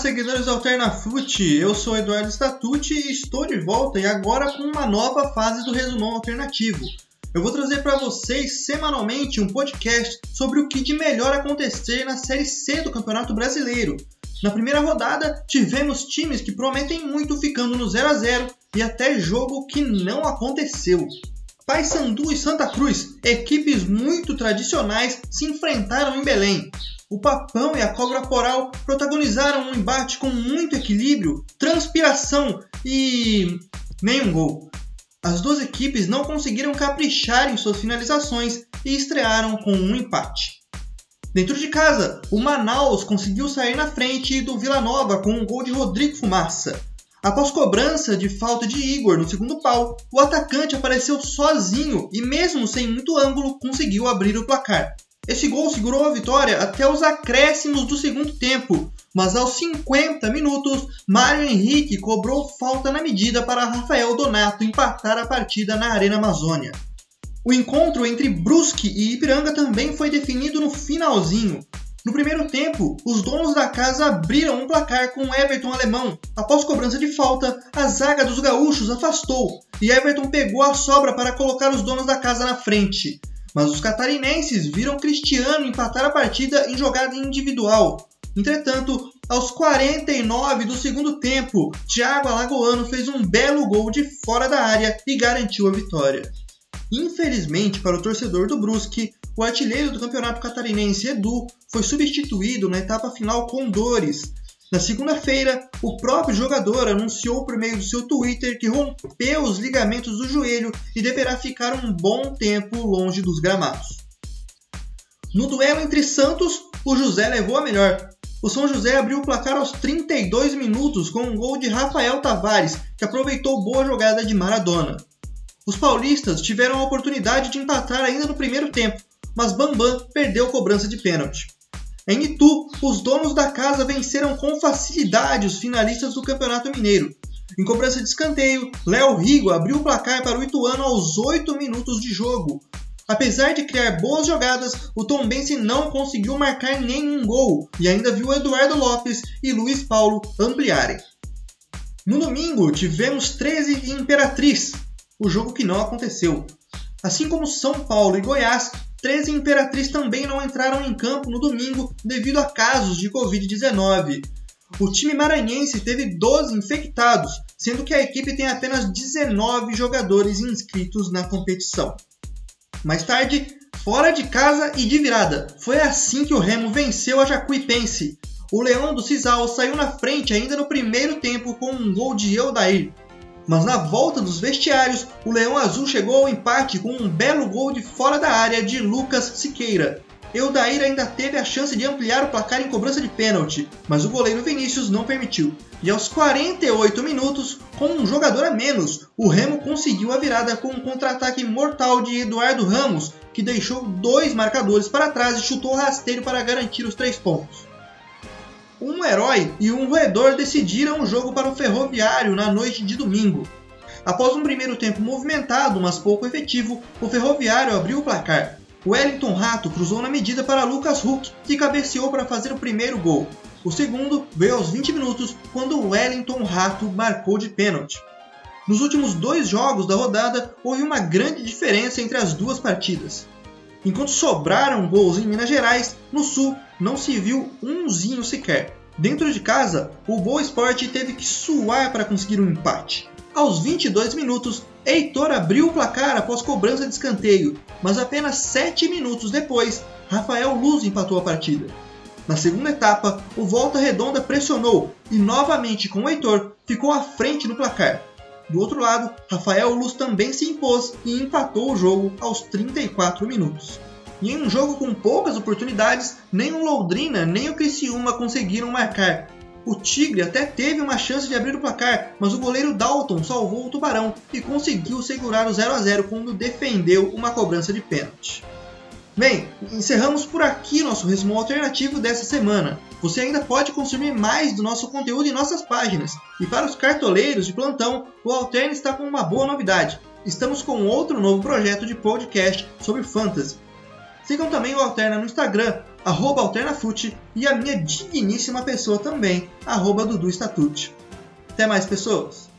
seguidores do Alternafute! Eu sou Eduardo Statucci e estou de volta e agora com uma nova fase do Resumão Alternativo. Eu vou trazer para vocês semanalmente um podcast sobre o que de melhor acontecer na Série C do Campeonato Brasileiro. Na primeira rodada, tivemos times que prometem muito ficando no 0 a 0 e até jogo que não aconteceu. Paysandu e Santa Cruz, equipes muito tradicionais, se enfrentaram em Belém. O Papão e a Cobra Coral protagonizaram um embate com muito equilíbrio, transpiração e nenhum gol. As duas equipes não conseguiram caprichar em suas finalizações e estrearam com um empate. Dentro de casa, o Manaus conseguiu sair na frente do Vila Nova com um gol de Rodrigo Fumaça. Após cobrança de falta de Igor no segundo pau, o atacante apareceu sozinho e, mesmo sem muito ângulo, conseguiu abrir o placar. Esse gol segurou a vitória até os acréscimos do segundo tempo, mas aos 50 minutos, Mário Henrique cobrou falta na medida para Rafael Donato empatar a partida na Arena Amazônia. O encontro entre Brusque e Ipiranga também foi definido no finalzinho. No primeiro tempo, os donos da casa abriram um placar com Everton alemão. Após cobrança de falta, a zaga dos gaúchos afastou e Everton pegou a sobra para colocar os donos da casa na frente mas os catarinenses viram Cristiano empatar a partida em jogada individual. Entretanto, aos 49 do segundo tempo, Thiago Alagoano fez um belo gol de fora da área e garantiu a vitória. Infelizmente para o torcedor do Brusque, o artilheiro do campeonato catarinense Edu foi substituído na etapa final com dores, na segunda-feira, o próprio jogador anunciou por meio do seu Twitter que rompeu os ligamentos do joelho e deverá ficar um bom tempo longe dos gramados. No duelo entre Santos, o José levou a melhor. O São José abriu o placar aos 32 minutos com um gol de Rafael Tavares, que aproveitou boa jogada de Maradona. Os paulistas tiveram a oportunidade de empatar ainda no primeiro tempo, mas Bambam perdeu cobrança de pênalti. Em Itu, os donos da casa venceram com facilidade os finalistas do Campeonato Mineiro. Em cobrança de escanteio, Léo Rigo abriu o placar para o Ituano aos 8 minutos de jogo. Apesar de criar boas jogadas, o Tombense não conseguiu marcar nenhum gol e ainda viu Eduardo Lopes e Luiz Paulo ampliarem. No domingo, tivemos 13 e Imperatriz, o jogo que não aconteceu. Assim como São Paulo e Goiás, 13 Imperatriz também não entraram em campo no domingo devido a casos de Covid-19. O time maranhense teve 12 infectados, sendo que a equipe tem apenas 19 jogadores inscritos na competição. Mais tarde, fora de casa e de virada, foi assim que o Remo venceu a Jacuipense. O Leão do Cisal saiu na frente ainda no primeiro tempo com um gol de Eldair, mas na volta dos vestiários, o Leão Azul chegou ao empate com um belo gol de fora da área de Lucas Siqueira. Eudair ainda teve a chance de ampliar o placar em cobrança de pênalti, mas o goleiro Vinícius não permitiu. E aos 48 minutos, com um jogador a menos, o Remo conseguiu a virada com um contra-ataque mortal de Eduardo Ramos, que deixou dois marcadores para trás e chutou rasteiro para garantir os três pontos um herói e um roedor decidiram o jogo para o Ferroviário na noite de domingo. Após um primeiro tempo movimentado, mas pouco efetivo, o Ferroviário abriu o placar. Wellington Rato cruzou na medida para Lucas Huck, que cabeceou para fazer o primeiro gol. O segundo veio aos 20 minutos, quando Wellington Rato marcou de pênalti. Nos últimos dois jogos da rodada, houve uma grande diferença entre as duas partidas. Enquanto sobraram gols em Minas Gerais, no Sul não se viu umzinho sequer. Dentro de casa, o Boa Esporte teve que suar para conseguir um empate. Aos 22 minutos, Heitor abriu o placar após cobrança de escanteio, mas apenas 7 minutos depois, Rafael Luz empatou a partida. Na segunda etapa, o Volta Redonda pressionou e, novamente com o Heitor, ficou à frente no placar. Do outro lado, Rafael Luz também se impôs e empatou o jogo aos 34 minutos. E em um jogo com poucas oportunidades, nem o Londrina nem o Criciúma conseguiram marcar. O Tigre até teve uma chance de abrir o placar, mas o goleiro Dalton salvou o Tubarão e conseguiu segurar o 0 a 0 quando defendeu uma cobrança de pênalti. Bem, encerramos por aqui nosso resumo alternativo dessa semana. Você ainda pode consumir mais do nosso conteúdo em nossas páginas. E para os cartoleiros de plantão, o Alterne está com uma boa novidade. Estamos com outro novo projeto de podcast sobre fantasy. Sigam também o Alterna no Instagram, arroba Alternafute, e a minha digníssima pessoa também, arroba Dudu Statute. Até mais, pessoas!